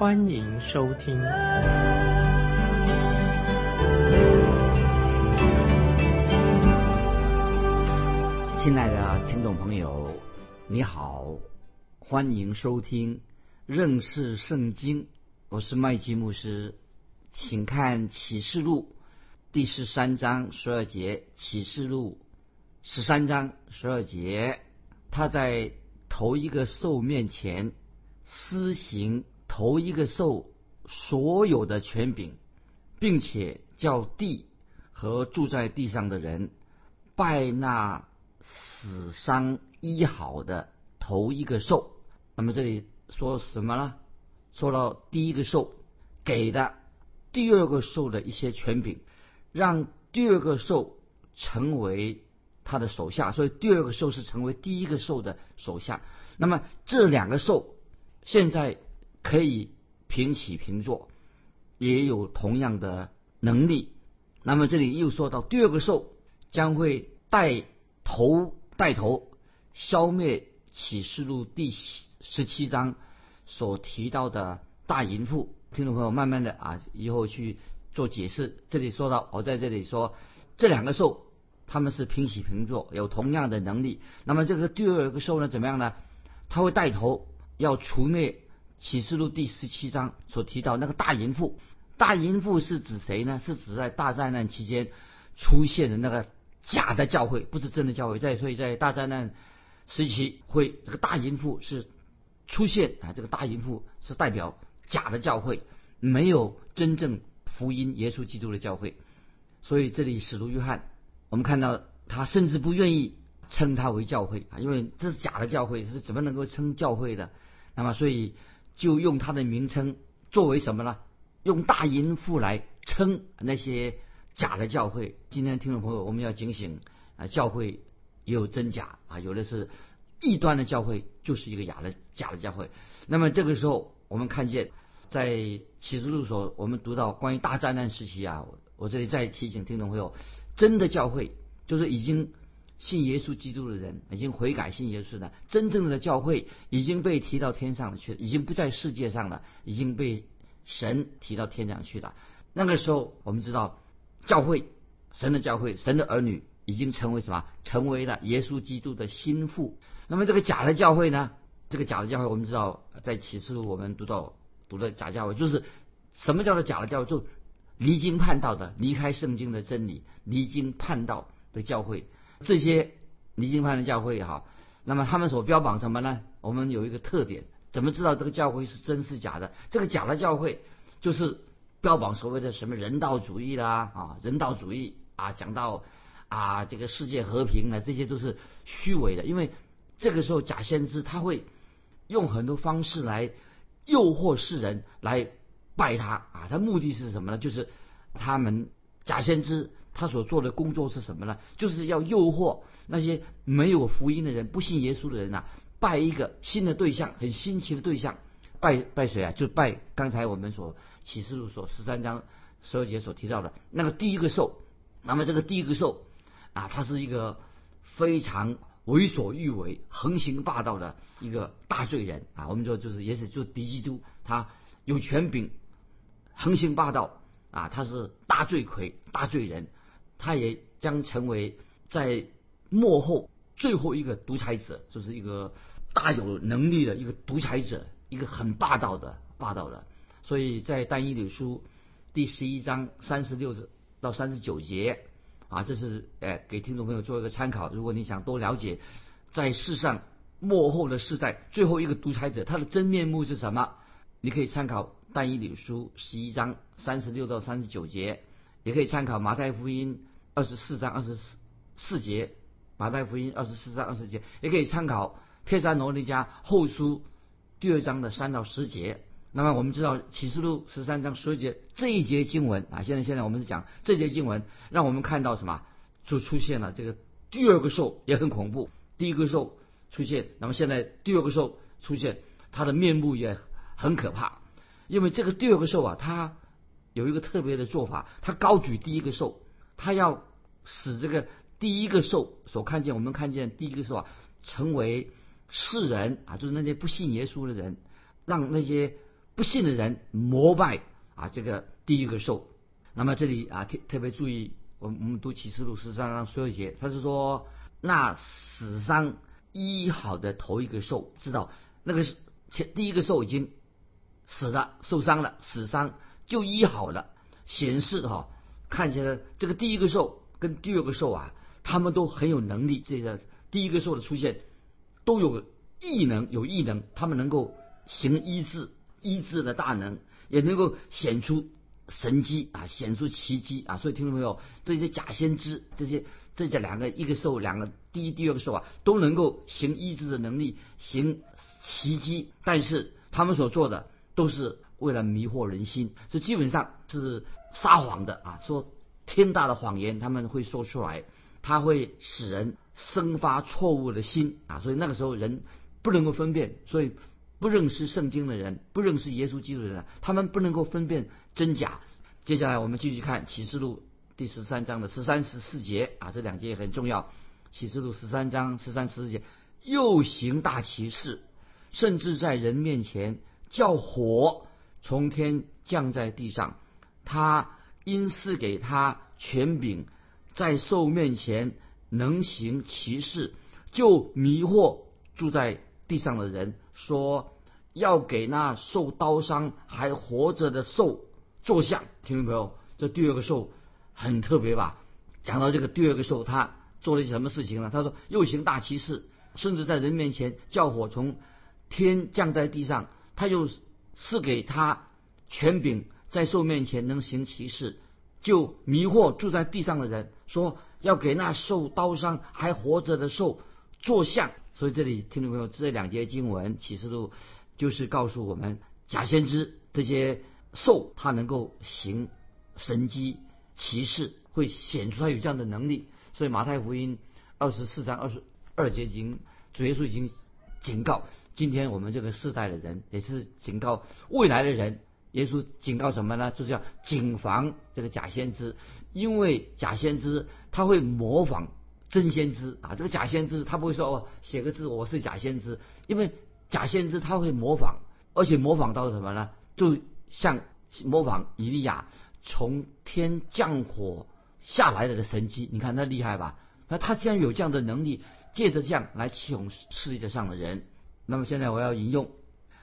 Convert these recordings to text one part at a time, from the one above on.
欢迎收听。亲爱的听众朋友，你好，欢迎收听认识圣经。我是麦基牧师，请看启示录第十三章十二节。启示录十三章十二节，他在头一个兽面前施行头一个兽所有的权柄，并且叫地和住在地上的人拜那。死伤医好的头一个兽，那么这里说什么呢？说到第一个兽给的第二个兽的一些权柄，让第二个兽成为他的手下，所以第二个兽是成为第一个兽的手下。那么这两个兽现在可以平起平坐，也有同样的能力。那么这里又说到第二个兽将会带。头带头消灭启示录第十七章所提到的大淫妇，听众朋友慢慢的啊，以后去做解释。这里说到，我在这里说这两个兽他们是平起平坐，有同样的能力。那么这个第二个兽呢，怎么样呢？他会带头要除灭启示录第十七章所提到那个大淫妇。大淫妇是指谁呢？是指在大灾难期间出现的那个。假的教会不是真的教会，在所以在大灾难时期会这个大淫妇是出现啊，这个大淫妇是代表假的教会，没有真正福音耶稣基督的教会。所以这里使徒约翰，我们看到他甚至不愿意称他为教会啊，因为这是假的教会，是怎么能够称教会的？那么所以就用他的名称作为什么呢？用大淫妇来称那些。假的教会，今天听众朋友，我们要警醒啊！教会也有真假啊，有的是异端的教会，就是一个假的假的教会。那么这个时候，我们看见在启示录所，我们读到关于大灾难时期啊，我这里再提醒听众朋友，真的教会就是已经信耶稣基督的人，已经悔改信耶稣的真正的教会已经被提到天上去了，已经不在世界上了，已经被神提到天上去了。那个时候，我们知道。教会，神的教会，神的儿女已经成为什么？成为了耶稣基督的心腹。那么这个假的教会呢？这个假的教会，我们知道在启示录我们读到读的假教会，就是什么叫做假的教会？就离经叛道的，离开圣经的真理，离经叛道的教会。这些离经叛的教会也好，那么他们所标榜什么呢？我们有一个特点，怎么知道这个教会是真是假的？这个假的教会就是。标榜所谓的什么人道主义啦啊，人道主义啊，讲到啊这个世界和平啊，这些都是虚伪的。因为这个时候假先知他会用很多方式来诱惑世人来拜他啊，他目的是什么呢？就是他们假先知他所做的工作是什么呢？就是要诱惑那些没有福音的人、不信耶稣的人呐，拜一个新的对象，很新奇的对象。拜拜谁啊？就拜刚才我们所启示录所十三章十二节所提到的那个第一个兽。那么这个第一个兽啊，他是一个非常为所欲为、横行霸道的一个大罪人啊。我们说就是也是就敌基督，他有权柄，横行霸道啊，他是大罪魁、大罪人，他也将成为在幕后最后一个独裁者，就是一个大有能力的一个独裁者。一个很霸道的霸道的，所以在但以理书第十一章三十六到三十九节啊，这是诶给听众朋友做一个参考。如果你想多了解在世上幕后的世代最后一个独裁者他的真面目是什么，你可以参考但以理书十一章三十六到三十九节，也可以参考马太福音二十四章二十四节，马太福音二十四章二十节，也可以参考帖撒罗尼迦后书。第二章的三到十节，那么我们知道启示录十三章十节这一节经文啊，现在现在我们是讲这节经文，让我们看到什么？就出现了这个第二个兽也很恐怖，第一个兽出现，那么现在第二个兽出现，它的面目也很可怕，因为这个第二个兽啊，它有一个特别的做法，它高举第一个兽，他要使这个第一个兽所看见，我们看见第一个兽啊，成为世人啊，就是那些不信耶稣的人，让那些不信的人膜拜啊这个第一个兽。那么这里啊特特别注意，我们我们读启示录十三章十二节，他是说那死伤医好的头一个兽，知道那个前第一个兽已经死了，受伤了，死伤就医好了，显示哈看起来这个第一个兽跟第二个兽啊，他们都很有能力。这个第一个兽的出现都有异能，有异能，他们能够行医治，医治的大能，也能够显出神迹啊，显出奇迹啊。所以听到没有？这些假先知，这些这些两个一个兽，两个第一、第二个兽啊，都能够行医治的能力，行奇迹，但是他们所做的都是为了迷惑人心，这基本上是撒谎的啊，说天大的谎言他们会说出来，他会使人生发错误的心啊，所以那个时候人不能够分辨，所以不认识圣经的人，不认识耶稣基督的人，他们不能够分辨真假。接下来我们继续看启示录第十三章的十三十四节啊，这两节也很重要。启示录十三章十三十四节，又行大奇事，甚至在人面前叫火从天降在地上。他因赐给他权柄，在兽面前能行其事，就迷惑住在地上的人，说要给那受刀伤还活着的兽做像。听众朋友，这第二个兽很特别吧？讲到这个第二个兽，他做了一些什么事情呢？他说又行大奇事，甚至在人面前叫火从天降在地上。他又赐给他权柄，在兽面前能行奇事，就迷惑住在地上的人，说要给那受刀伤还活着的兽做像。所以这里听众朋友，这两节经文启示录就是告诉我们，假先知这些兽，它能够行神机奇事，会显出它有这样的能力。所以马太福音二十四章二十二节已经主耶稣已经警告，今天我们这个世代的人，也是警告未来的人。耶稣警告什么呢？就是要谨防这个假先知，因为假先知他会模仿真先知啊。这个假先知他不会说哦，写个字我是假先知，因为假先知他会模仿，而且模仿到什么呢？就像模仿以利亚从天降火下来的的神迹，你看他厉害吧？那他既然有这样的能力，借着这样来启哄世界上的人。那么现在我要引用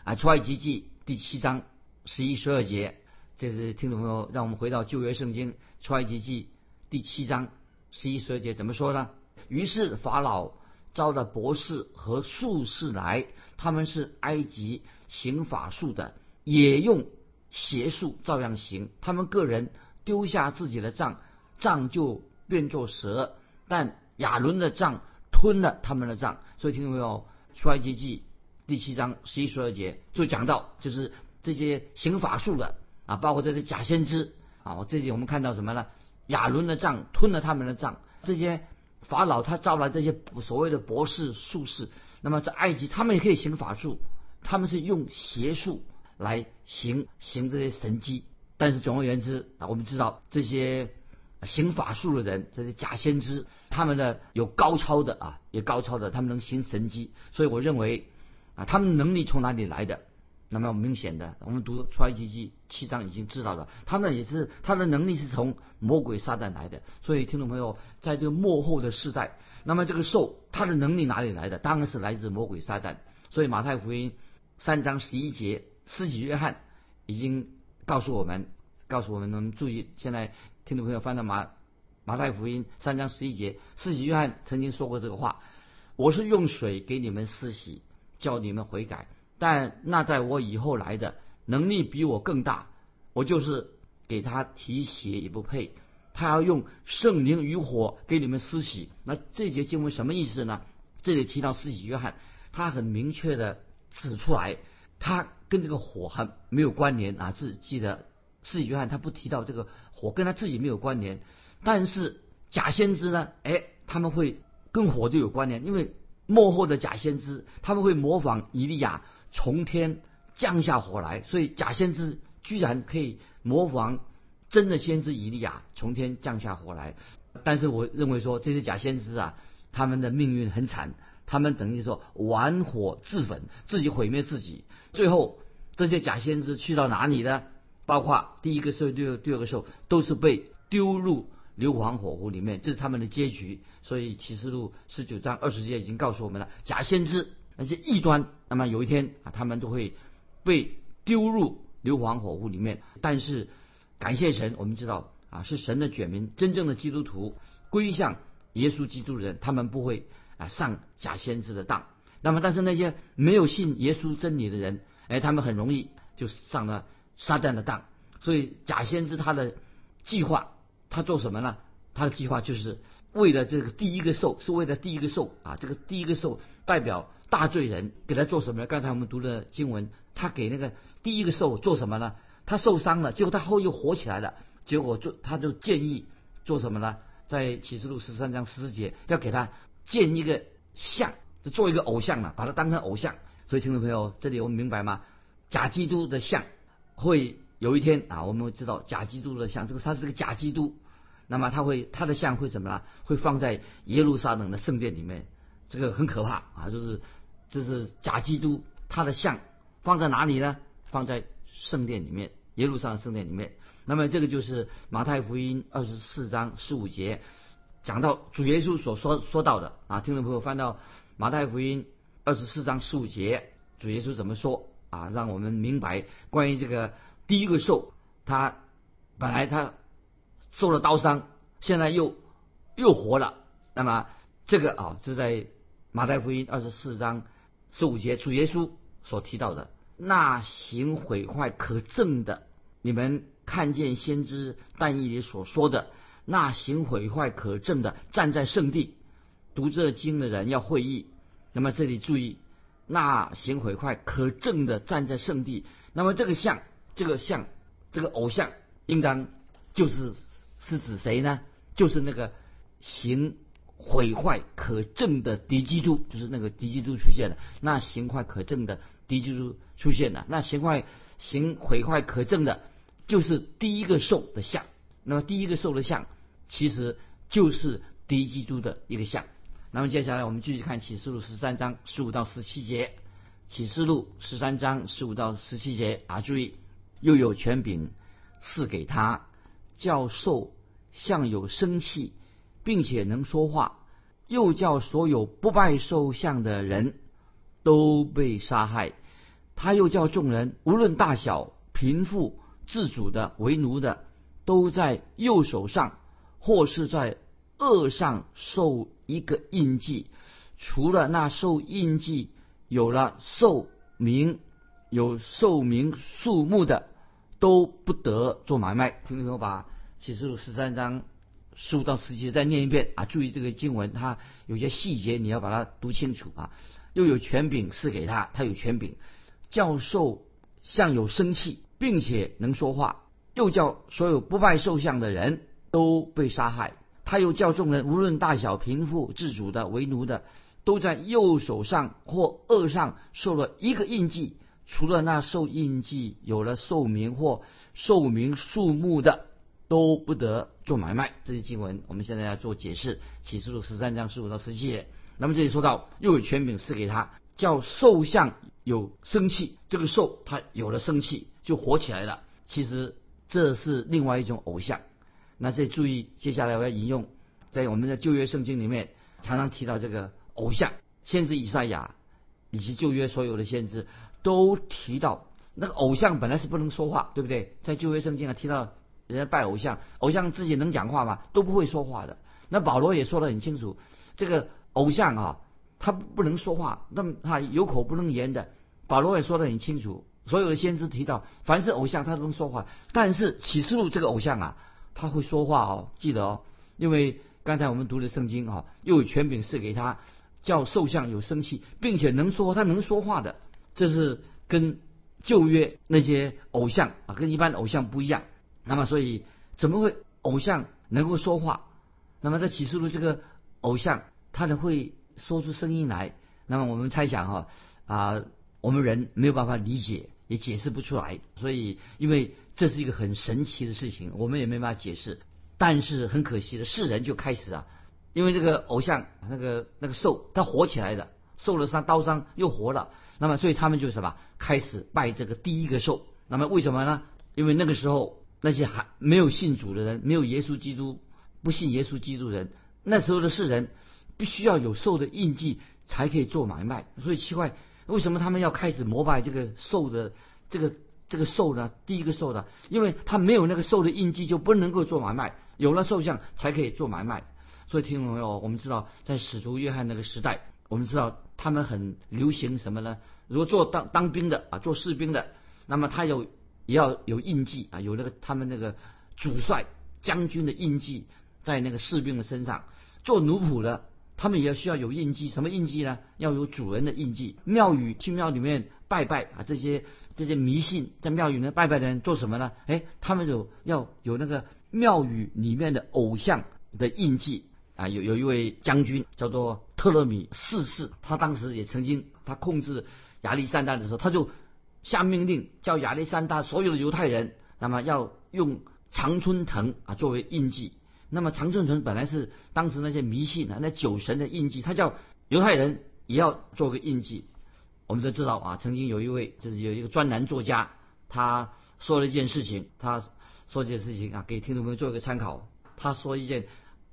啊出埃及记第七章。十一十二节，这是听众朋友，让我们回到旧约圣经出埃及记第七章十一十二节怎么说呢？于是法老招了博士和术士来，他们是埃及行法术的，也用邪术照样行。他们个人丢下自己的杖，杖就变作蛇，但亚伦的杖吞了他们的杖。所以听众朋友，出埃及记第七章十一十二节就讲到，就是。这些行法术的啊，包括这些假先知啊，我最近我们看到什么呢？亚伦的杖吞了他们的杖，这些法老他招来这些所谓的博士术士，那么在埃及他们也可以行法术，他们是用邪术来行行这些神迹。但是总而言之啊，我们知道这些行法术的人，这些假先知，他们的有高超的啊，也高超的，他们能行神迹。所以我认为啊，他们能力从哪里来的？那么明显的，我们读出埃及记七章已经知道了，他呢也是他的能力是从魔鬼撒旦来的。所以听众朋友，在这个幕后的世代，那么这个兽它的能力哪里来的？当然是来自魔鬼撒旦。所以马太福音三章十一节，施洗约翰已经告诉我们，告诉我们，我们注意，现在听众朋友翻到马马太福音三章十一节，施洗约翰曾经说过这个话：“我是用水给你们施洗，叫你们悔改。”但那在我以后来的能力比我更大，我就是给他提鞋也不配。他要用圣灵与火给你们施洗。那这节经文什么意思呢？这里提到施洗约翰，他很明确的指出来，他跟这个火还没有关联啊。是记得，施洗约翰他不提到这个火跟他自己没有关联，但是假先知呢，哎，他们会跟火就有关联，因为幕后的假先知他们会模仿以利亚从天降下火来，所以假先知居然可以模仿真的先知以利亚从天降下火来。但是我认为说这些假先知啊，他们的命运很惨。他们等于说玩火自焚，自己毁灭自己。最后，这些假先知去到哪里呢？包括第一个兽、第二第二个兽，都是被丢入硫磺火湖里面，这是他们的结局。所以启示录十九章二十节已经告诉我们了：假先知那些异端，那么有一天啊，他们都会被丢入硫磺火湖里面。但是感谢神，我们知道啊，是神的选民，真正的基督徒归向耶稣基督的人，他们不会。啊，上假先知的当，那么但是那些没有信耶稣真理的人，哎，他们很容易就上了撒旦的当。所以假先知他的计划，他做什么呢？他的计划就是为了这个第一个兽，是为了第一个兽啊，这个第一个兽代表大罪人，给他做什么呢？刚才我们读的经文，他给那个第一个兽做什么呢？他受伤了，结果他后又活起来了，结果就他就建议做什么呢？在启示录十三章十四节要给他。建一个像，就做一个偶像了，把他当成偶像。所以听众朋友，这里我们明白吗？假基督的像会有一天啊，我们会知道假基督的像，这个他是个假基督，那么他会他的像会怎么了？会放在耶路撒冷的圣殿里面，这个很可怕啊！就是这是假基督，他的像放在哪里呢？放在圣殿里面，耶路撒冷圣殿里面。那么这个就是马太福音二十四章十五节。讲到主耶稣所说说到的啊，听众朋友翻到马太福音二十四章十五节，主耶稣怎么说啊？让我们明白关于这个第一个兽，他本来他受了刀伤，现在又又活了。那么这个啊，就在马太福音二十四章十五节，主耶稣所提到的那行毁坏可憎的，你们看见先知但以里所说的。那行毁坏可证的站在圣地读这经的人要会意。那么这里注意，那行毁坏可证的站在圣地。那么这个像，这个像，这个偶像，应当就是是指谁呢？就是那个行毁坏可证的敌基督，就是那个敌基督出现了。那行坏可证的敌基督出现了。那行坏行毁坏可证的，就是第一个兽的像。那么第一个兽的像。其实就是敌基督的一个像。那么接下来我们继续看启示录十三章十五到十七节。启示录十三章十五到十七节啊，注意，又有权柄赐给他，叫兽像有生气，并且能说话，又叫所有不拜兽像的人都被杀害。他又叫众人无论大小、贫富、自主的、为奴的，都在右手上。或是在额上受一个印记，除了那受印记有了寿名、有寿名数目的，都不得做买卖。听众朋友，把启示录十三章十五到十七再念一遍啊！注意这个经文，它有些细节你要把它读清楚啊！又有权柄赐给他，他有权柄，教授像有生气，并且能说话，又叫所有不拜兽像的人。都被杀害。他又叫众人，无论大小、贫富、自主的、为奴的，都在右手上或额上受了一个印记。除了那受印记有了寿名或寿名数目的，都不得做买卖。这些经文，我们现在要做解释。启示录十三章十五到十七节。那么这里说到，又有权柄赐给他，叫兽像有生气。这个兽它有了生气，就活起来了。其实这是另外一种偶像。那这注意，接下来我要引用，在我们的旧约圣经里面常常提到这个偶像，先知以赛亚以及旧约所有的先知都提到那个偶像本来是不能说话，对不对？在旧约圣经啊提到人家拜偶像，偶像自己能讲话吗？都不会说话的。那保罗也说得很清楚，这个偶像啊，他不能说话，那么他有口不能言的。保罗也说得很清楚，所有的先知提到，凡是偶像他都能说话，但是启示录这个偶像啊。他会说话哦，记得哦，因为刚才我们读的圣经啊，又有权柄赐给他，叫兽像有生气，并且能说，他能说话的，这是跟旧约那些偶像啊，跟一般的偶像不一样。那么，所以怎么会偶像能够说话？那么在启示录这个偶像，他呢会说出声音来。那么我们猜想哈啊，我们人没有办法理解，也解释不出来。所以，因为这是一个很神奇的事情，我们也没办法解释。但是很可惜的，世人就开始啊，因为这个偶像那个那个兽，他活起来的，受了伤刀伤又活了。那么，所以他们就什么开始拜这个第一个兽。那么为什么呢？因为那个时候那些还没有信主的人，没有耶稣基督，不信耶稣基督人，那时候的世人必须要有兽的印记才可以做买卖。所以奇怪，为什么他们要开始膜拜这个兽的这个这个兽呢？第一个兽呢？因为他没有那个兽的印记，就不能够做买卖。有了兽像才可以做买卖。所以听众朋友，我们知道在使徒约翰那个时代，我们知道。他们很流行什么呢？如果做当当兵的啊，做士兵的，那么他有也要有印记啊，有那个他们那个主帅将军的印记在那个士兵的身上。做奴仆的，他们也要需要有印记，什么印记呢？要有主人的印记。庙宇去庙里面拜拜啊，这些这些迷信在庙宇里面拜拜的人做什么呢？哎，他们有要有那个庙宇里面的偶像的印记。啊，有有一位将军叫做特勒米四世，他当时也曾经他控制亚历山大的时候，他就下命令叫亚历山大所有的犹太人，那么要用常春藤啊作为印记。那么常春藤本来是当时那些迷信啊那酒神的印记，他叫犹太人也要做个印记。我们都知道啊，曾经有一位就是有一个专栏作家，他说了一件事情，他说这件事情啊，给听众朋友做一个参考。他说一件。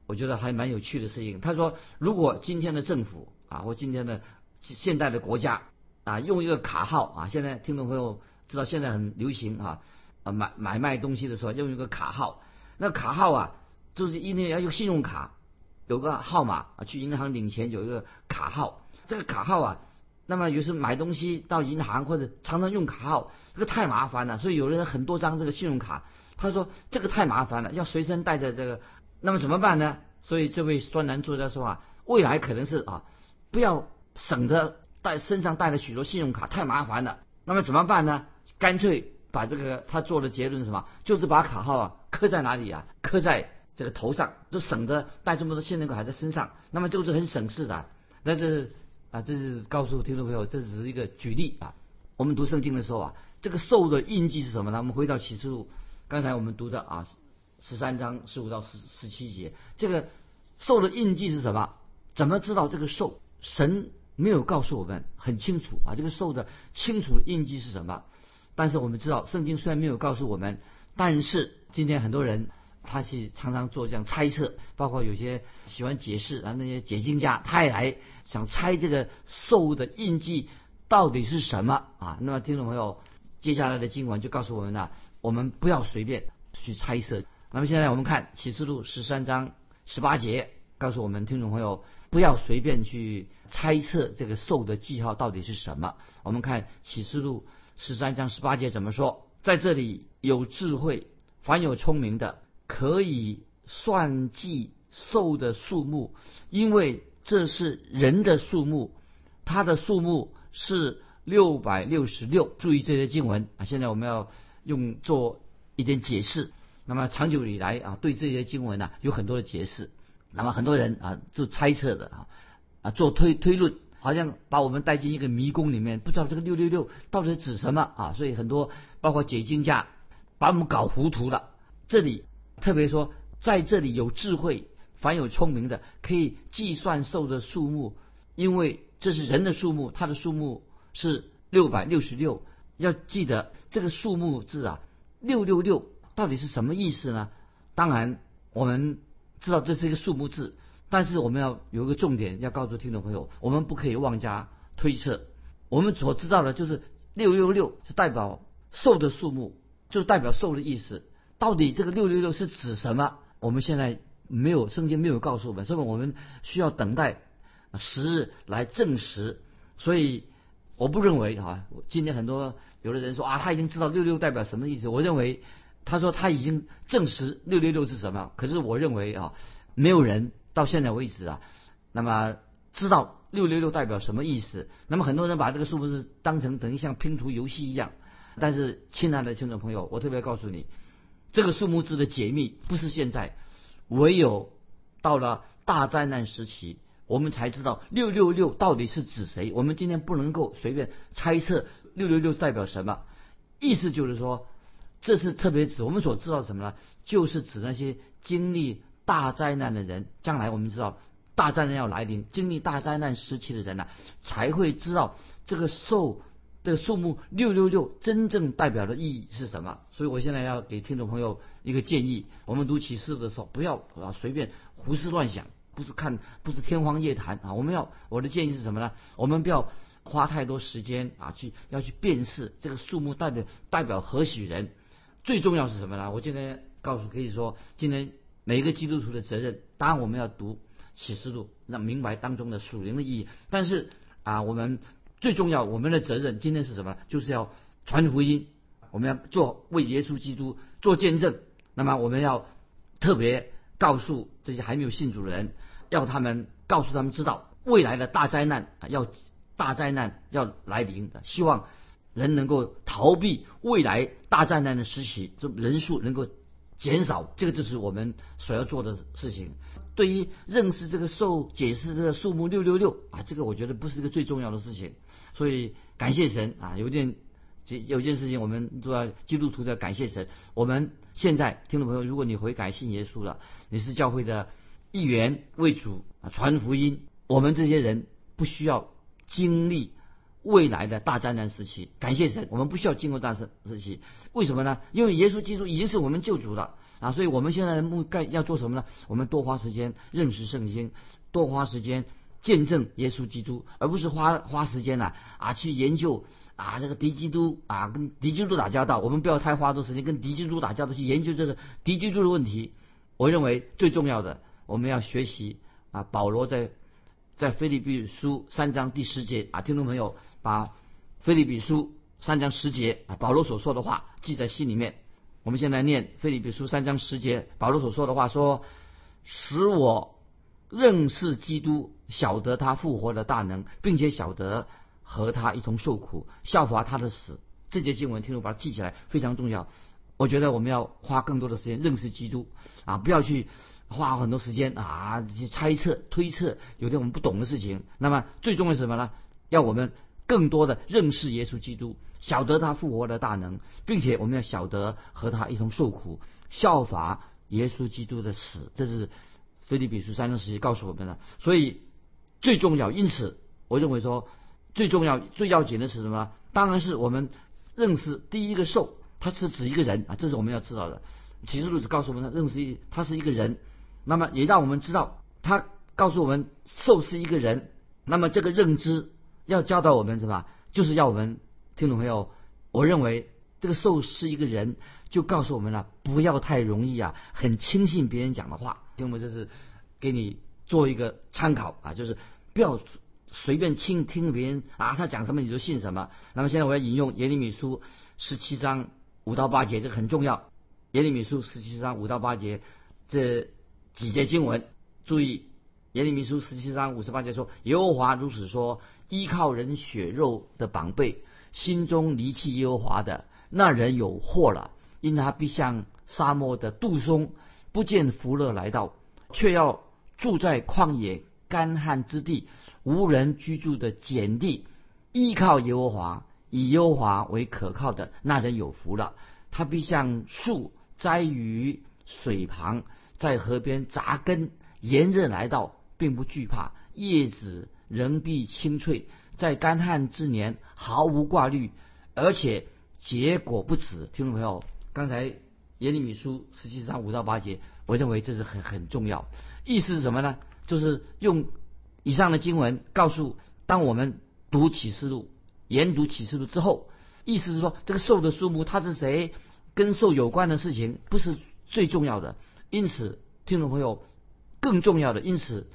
我觉得还蛮有趣的事情。他说，如果今天的政府啊，或今天的现代的国家啊，用一个卡号啊，现在听众朋友知道现在很流行啊，啊买买卖东西的时候用一个卡号，那卡号啊，就是一定要用信用卡，有个号码啊，去银行领钱有一个卡号，这个卡号啊，那么有时买东西到银行或者常常用卡号，这个太麻烦了，所以有的人很多张这个信用卡，他说这个太麻烦了，要随身带着这个。那么怎么办呢？所以这位专栏作家说啊，未来可能是啊，不要省着带身上带了许多信用卡，太麻烦了。那么怎么办呢？干脆把这个他做的结论是什么？就是把卡号啊刻在哪里啊？刻在这个头上，就省得带这么多信用卡在身上。那么就是很省事的。那这是啊，这是告诉听众朋友，这只是一个举例啊。我们读圣经的时候啊，这个兽的印记是什么呢？我们回到启示录，刚才我们读的啊。十三章十五到十十七节，这个兽的印记是什么？怎么知道这个兽？神没有告诉我们很清楚啊。这个兽的清楚的印记是什么？但是我们知道，圣经虽然没有告诉我们，但是今天很多人他是常常做这样猜测，包括有些喜欢解释啊，那些解经家他也来想猜这个兽的印记到底是什么啊？那么听众朋友，接下来的经文就告诉我们了，我们不要随便去猜测。那么现在我们看启示录十三章十八节，告诉我们听众朋友不要随便去猜测这个兽的记号到底是什么。我们看启示录十三章十八节怎么说？在这里有智慧，凡有聪明的，可以算计兽的数目，因为这是人的数目，它的数目是六百六十六。注意这些经文啊！现在我们要用做一点解释。那么长久以来啊，对这些经文呢有很多的解释。那么很多人啊就猜测的啊啊做推推论，好像把我们带进一个迷宫里面，不知道这个六六六到底指什么啊。所以很多包括解经家把我们搞糊涂了。这里特别说，在这里有智慧，凡有聪明的，可以计算兽的数目，因为这是人的数目，它的数目是六百六十六。要记得这个数目字啊，六六六。到底是什么意思呢？当然，我们知道这是一个数目字，但是我们要有一个重点要告诉听众朋友，我们不可以妄加推测。我们所知道的就是六六六是代表兽的数目，就是代表兽的意思。到底这个六六六是指什么？我们现在没有圣经没有告诉我们，所以我们需要等待时日来证实。所以我不认为啊，今天很多有的人说啊，他已经知道六六代表什么意思。我认为。他说他已经证实六六六是什么，可是我认为啊，没有人到现在为止啊，那么知道六六六代表什么意思。那么很多人把这个数字当成等于像拼图游戏一样，但是，亲爱的听众朋友，我特别告诉你，这个数目字的解密不是现在，唯有到了大灾难时期，我们才知道六六六到底是指谁。我们今天不能够随便猜测六六六代表什么，意思就是说，这是特别指我们所知道什么呢？就是指那些经历大灾难的人。将来我们知道大灾难要来临，经历大灾难时期的人呢，才会知道这个受。这个数目六六六真正代表的意义是什么？所以我现在要给听众朋友一个建议：我们读启示的时候，不要啊随便胡思乱想，不是看不是天方夜谭啊。我们要我的建议是什么呢？我们不要花太多时间啊去要去辨识这个数目代表代表何许人。最重要是什么呢？我今天告诉可以说，今天每一个基督徒的责任，当然我们要读启示录，让明白当中的属灵的意义。但是啊，我们。最重要，我们的责任今天是什么？就是要传福音，我们要做为耶稣基督做见证。那么我们要特别告诉这些还没有信主的人，要他们告诉他们知道未来的大灾难啊，要大灾难要来临的，希望人能够逃避未来大灾难的时期，这人数能够减少。这个就是我们所要做的事情。对于认识这个数解释这个数目六六六啊，这个我觉得不是一个最重要的事情。所以感谢神啊，有件有件事情我们都要基督徒的感谢神。我们现在听众朋友，如果你悔改信耶稣了，你是教会的一员为主啊传福音，我们这些人不需要经历未来的大灾难时期。感谢神，我们不需要经过大时时期。为什么呢？因为耶稣基督已经是我们救主了啊！所以我们现在的目干要做什么呢？我们多花时间认识圣经，多花时间。见证耶稣基督，而不是花花时间呢啊去研究啊这个敌基督啊跟敌基督打交道。我们不要太花多时间跟敌基督打交道去研究这个敌基督的问题。我认为最重要的，我们要学习啊保罗在在菲利比书三章第十节啊，听众朋友把菲利比书三章十节啊保罗所说的话记在心里面。我们现在念菲利比书三章十节保罗所说的话说，使我。认识基督，晓得他复活的大能，并且晓得和他一同受苦，效法他的死。这节经文，听众把它记起来，非常重要。我觉得我们要花更多的时间认识基督啊，不要去花很多时间啊去猜测、推测有些我们不懂的事情。那么最重要是什么呢？要我们更多的认识耶稣基督，晓得他复活的大能，并且我们要晓得和他一同受苦，效法耶稣基督的死。这是。菲利比书三章十七告诉我们了，所以最重要，因此我认为说最重要、最要紧的是什么？当然是我们认识第一个受，它是指一个人啊，这是我们要知道的。启示录只告诉我们，认识一，他是一个人，那么也让我们知道，他告诉我们受是一个人，那么这个认知要教导我们什么？就是要我们听懂没有？我认为这个兽是一个人，就告诉我们了，不要太容易啊，很轻信别人讲的话。因为这是给你做一个参考啊，就是不要随便听听别人啊，他讲什么你就信什么。那么现在我要引用耶利米书十七章五到八节，这个很重要。耶利米书十七章五到八节这几节经文，注意耶利米书十七章五十八节说：“耶和华如此说：依靠人血肉的绑背，心中离弃耶和华的那人有祸了，因他必像沙漠的杜松。”不见福乐来到，却要住在旷野干旱之地、无人居住的碱地，依靠耶和华，以耶和华为可靠的那人有福了。他必像树栽于水旁，在河边扎根，炎热来到，并不惧怕，叶子仍必青翠，在干旱之年毫无挂虑，而且结果不止。听众朋友，刚才。耶利米书十七章五到八节，我认为这是很很重要。意思是什么呢？就是用以上的经文告诉，当我们读启示录、研读启示录之后，意思是说，这个兽的数目它是谁，跟兽有关的事情不是最重要的。因此，听众朋友，更重要的，因此，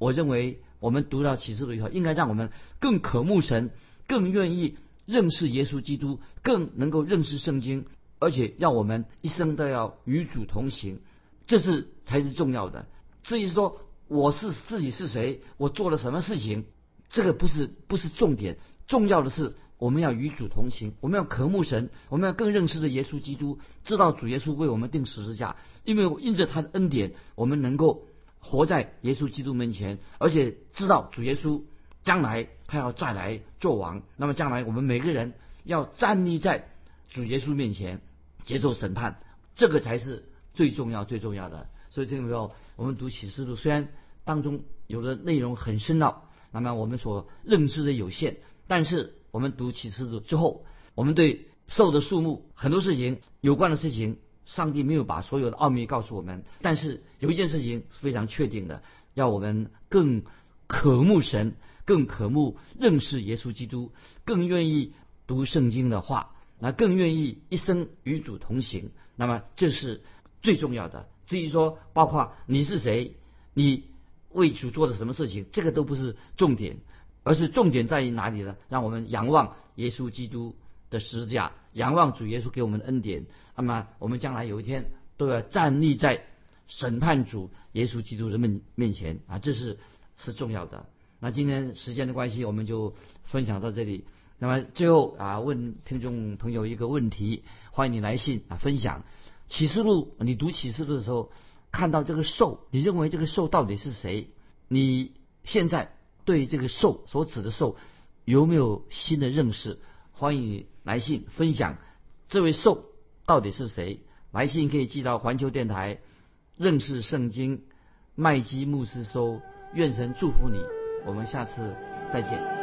我认为我们读到启示录以后，应该让我们更渴慕神，更愿意认识耶稣基督，更能够认识圣经。而且让我们一生都要与主同行，这是才是重要的。至于说我是自己是谁，我做了什么事情，这个不是不是重点，重要的是我们要与主同行，我们要渴慕神，我们要更认识的耶稣基督，知道主耶稣为我们定十字架，因为因着他的恩典，我们能够活在耶稣基督面前，而且知道主耶稣将来他要再来做王，那么将来我们每个人要站立在主耶稣面前接受审判，这个才是最重要最重要的。所以听众朋友，我们读启示录，虽然当中有的内容很深奥，那么我们所认知的有限，但是我们读启示录之后，我们对兽的数目很多事情有关的事情，上帝没有把所有的奥秘告诉我们，但是有一件事情是非常确定的，要我们更渴慕神，更渴慕认识耶稣基督，更愿意读圣经的话，那更愿意一生与主同行。那么这是最重要的。至于说，包括你是谁，你为主做的什么事情，这个都不是重点，而是重点在于哪里呢？让我们仰望耶稣基督的十字架，仰望主耶稣给我们的恩典。那么我们将来有一天都要站立在审判主耶稣基督的面面前啊，这是是重要的。那今天时间的关系，我们就分享到这里。那么最后啊，问听众朋友一个问题，欢迎你来信啊分享。启示录，你读启示录的时候，看到这个兽，你认为这个兽到底是谁？你现在对这个兽所指的兽有没有新的认识？欢迎来信分享，这位兽到底是谁？来信可以寄到环球电台认识圣经麦基牧师收。愿神祝福你，我们下次再见。